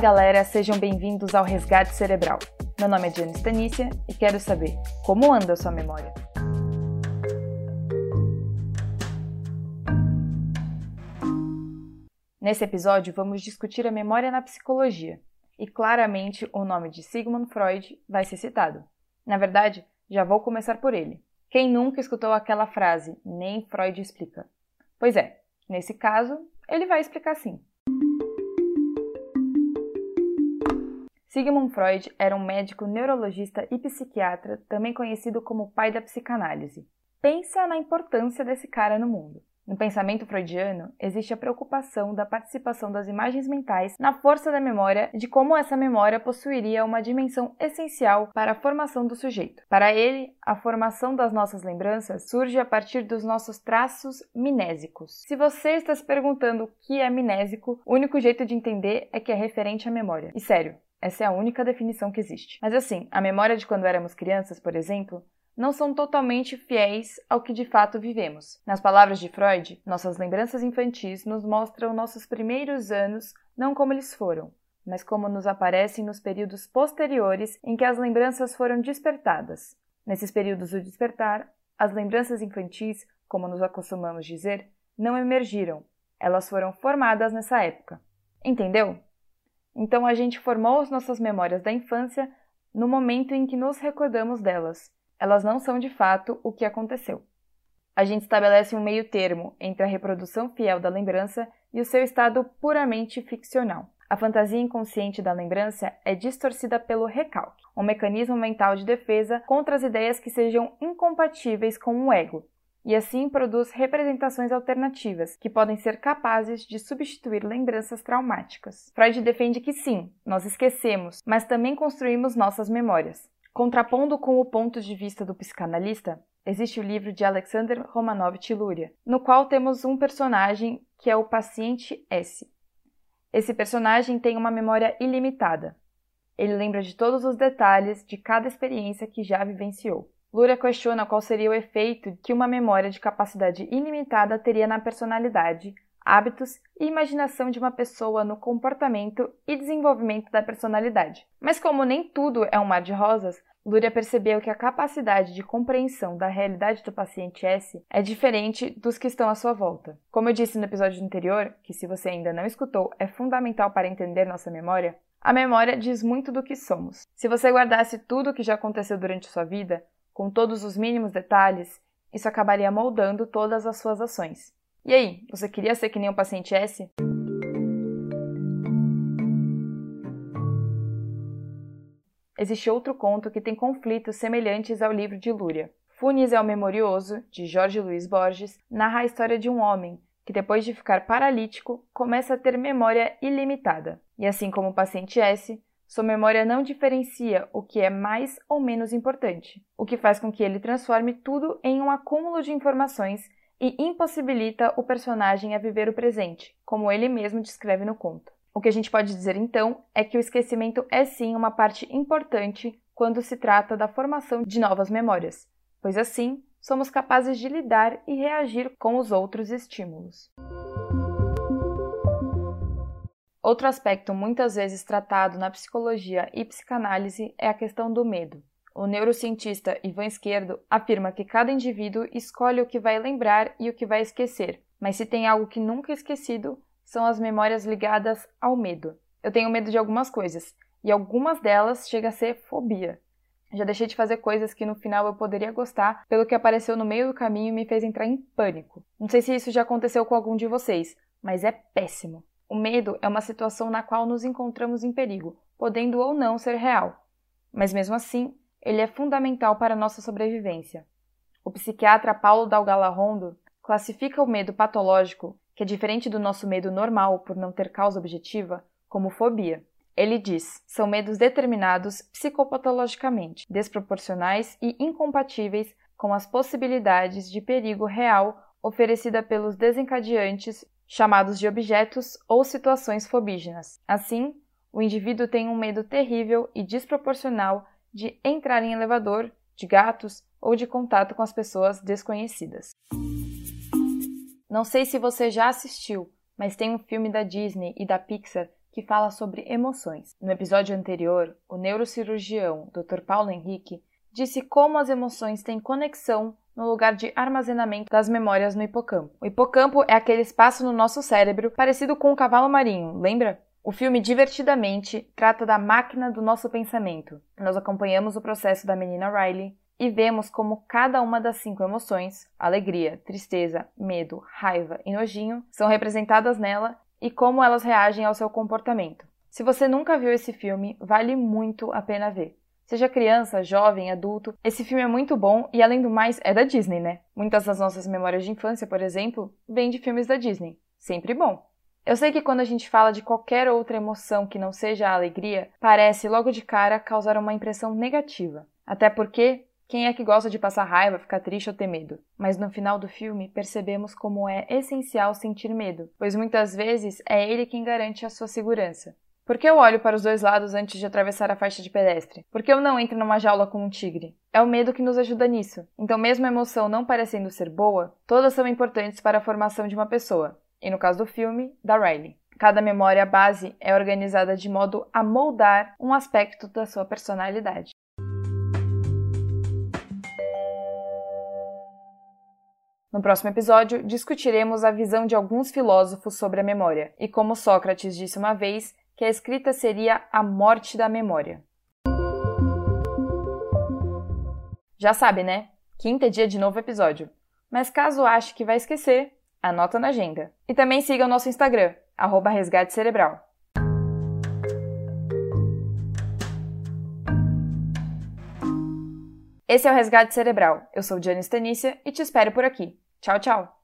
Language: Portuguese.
galera, sejam bem-vindos ao Resgate Cerebral. Meu nome é Diana Stanícia e quero saber como anda a sua memória. Nesse episódio, vamos discutir a memória na psicologia e claramente o nome de Sigmund Freud vai ser citado. Na verdade, já vou começar por ele. Quem nunca escutou aquela frase, nem Freud explica? Pois é, nesse caso, ele vai explicar sim. Sigmund Freud era um médico neurologista e psiquiatra, também conhecido como pai da psicanálise. Pensa na importância desse cara no mundo. No pensamento freudiano, existe a preocupação da participação das imagens mentais na força da memória e de como essa memória possuiria uma dimensão essencial para a formação do sujeito. Para ele, a formação das nossas lembranças surge a partir dos nossos traços minésicos. Se você está se perguntando o que é minésico, o único jeito de entender é que é referente à memória. E sério, essa é a única definição que existe. Mas assim, a memória de quando éramos crianças, por exemplo, não são totalmente fiéis ao que de fato vivemos. Nas palavras de Freud, nossas lembranças infantis nos mostram nossos primeiros anos não como eles foram, mas como nos aparecem nos períodos posteriores em que as lembranças foram despertadas. Nesses períodos do despertar, as lembranças infantis, como nos acostumamos dizer, não emergiram, elas foram formadas nessa época. Entendeu? Então a gente formou as nossas memórias da infância no momento em que nos recordamos delas. Elas não são de fato o que aconteceu. A gente estabelece um meio termo entre a reprodução fiel da lembrança e o seu estado puramente ficcional. A fantasia inconsciente da lembrança é distorcida pelo recalque, um mecanismo mental de defesa contra as ideias que sejam incompatíveis com o ego, e assim produz representações alternativas que podem ser capazes de substituir lembranças traumáticas. Freud defende que sim, nós esquecemos, mas também construímos nossas memórias. Contrapondo com o ponto de vista do psicanalista, existe o livro de Alexander Romanovich Luria, no qual temos um personagem que é o paciente S. Esse personagem tem uma memória ilimitada. Ele lembra de todos os detalhes de cada experiência que já vivenciou. Luria questiona qual seria o efeito que uma memória de capacidade ilimitada teria na personalidade, hábitos e imaginação de uma pessoa no comportamento e desenvolvimento da personalidade. Mas como nem tudo é um mar de rosas, Luria percebeu que a capacidade de compreensão da realidade do paciente S é diferente dos que estão à sua volta. Como eu disse no episódio anterior, que se você ainda não escutou é fundamental para entender nossa memória, a memória diz muito do que somos. Se você guardasse tudo o que já aconteceu durante sua vida, com todos os mínimos detalhes, isso acabaria moldando todas as suas ações. E aí, você queria ser que nem o paciente S? Existe outro conto que tem conflitos semelhantes ao livro de Lúria. Funes é o Memorioso, de Jorge Luiz Borges, narra a história de um homem que, depois de ficar paralítico, começa a ter memória ilimitada. E assim como o paciente S, sua memória não diferencia o que é mais ou menos importante, o que faz com que ele transforme tudo em um acúmulo de informações e impossibilita o personagem a viver o presente, como ele mesmo descreve no conto. O que a gente pode dizer então é que o esquecimento é sim uma parte importante quando se trata da formação de novas memórias, pois assim somos capazes de lidar e reagir com os outros estímulos. Outro aspecto muitas vezes tratado na psicologia e psicanálise é a questão do medo. O neurocientista Ivan Esquerdo afirma que cada indivíduo escolhe o que vai lembrar e o que vai esquecer, mas se tem algo que nunca é esquecido, são as memórias ligadas ao medo. Eu tenho medo de algumas coisas, e algumas delas chega a ser fobia. Já deixei de fazer coisas que no final eu poderia gostar, pelo que apareceu no meio do caminho e me fez entrar em pânico. Não sei se isso já aconteceu com algum de vocês, mas é péssimo. O medo é uma situação na qual nos encontramos em perigo, podendo ou não ser real. Mas mesmo assim, ele é fundamental para a nossa sobrevivência. O psiquiatra Paulo Dalgala Rondo classifica o medo patológico, que é diferente do nosso medo normal por não ter causa objetiva, como fobia. Ele diz: são medos determinados psicopatologicamente, desproporcionais e incompatíveis com as possibilidades de perigo real oferecida pelos desencadeantes chamados de objetos ou situações fobígenas. Assim, o indivíduo tem um medo terrível e desproporcional de entrar em elevador, de gatos ou de contato com as pessoas desconhecidas. Não sei se você já assistiu, mas tem um filme da Disney e da Pixar que fala sobre emoções. No episódio anterior, o neurocirurgião Dr. Paulo Henrique disse como as emoções têm conexão no lugar de armazenamento das memórias no hipocampo. O hipocampo é aquele espaço no nosso cérebro parecido com um cavalo marinho, lembra? O filme Divertidamente trata da máquina do nosso pensamento. Nós acompanhamos o processo da menina Riley e vemos como cada uma das cinco emoções alegria, tristeza, medo, raiva e nojinho são representadas nela e como elas reagem ao seu comportamento. Se você nunca viu esse filme, vale muito a pena ver. Seja criança, jovem, adulto, esse filme é muito bom e, além do mais, é da Disney, né? Muitas das nossas memórias de infância, por exemplo, vêm de filmes da Disney. Sempre bom. Eu sei que quando a gente fala de qualquer outra emoção que não seja a alegria, parece logo de cara causar uma impressão negativa. Até porque quem é que gosta de passar raiva, ficar triste ou ter medo? Mas no final do filme percebemos como é essencial sentir medo, pois muitas vezes é ele quem garante a sua segurança. Por que eu olho para os dois lados antes de atravessar a faixa de pedestre? Por que eu não entro numa jaula com um tigre? É o medo que nos ajuda nisso. Então, mesmo a emoção não parecendo ser boa, todas são importantes para a formação de uma pessoa e no caso do filme, da Riley. Cada memória base é organizada de modo a moldar um aspecto da sua personalidade. No próximo episódio, discutiremos a visão de alguns filósofos sobre a memória e como Sócrates disse uma vez que a escrita seria a morte da memória. Já sabe, né? Quinta é dia de novo episódio. Mas caso ache que vai esquecer, Anota na agenda. E também siga o nosso Instagram, Resgate Cerebral. Esse é o Resgate Cerebral. Eu sou Diana Stanícia e te espero por aqui. Tchau, tchau!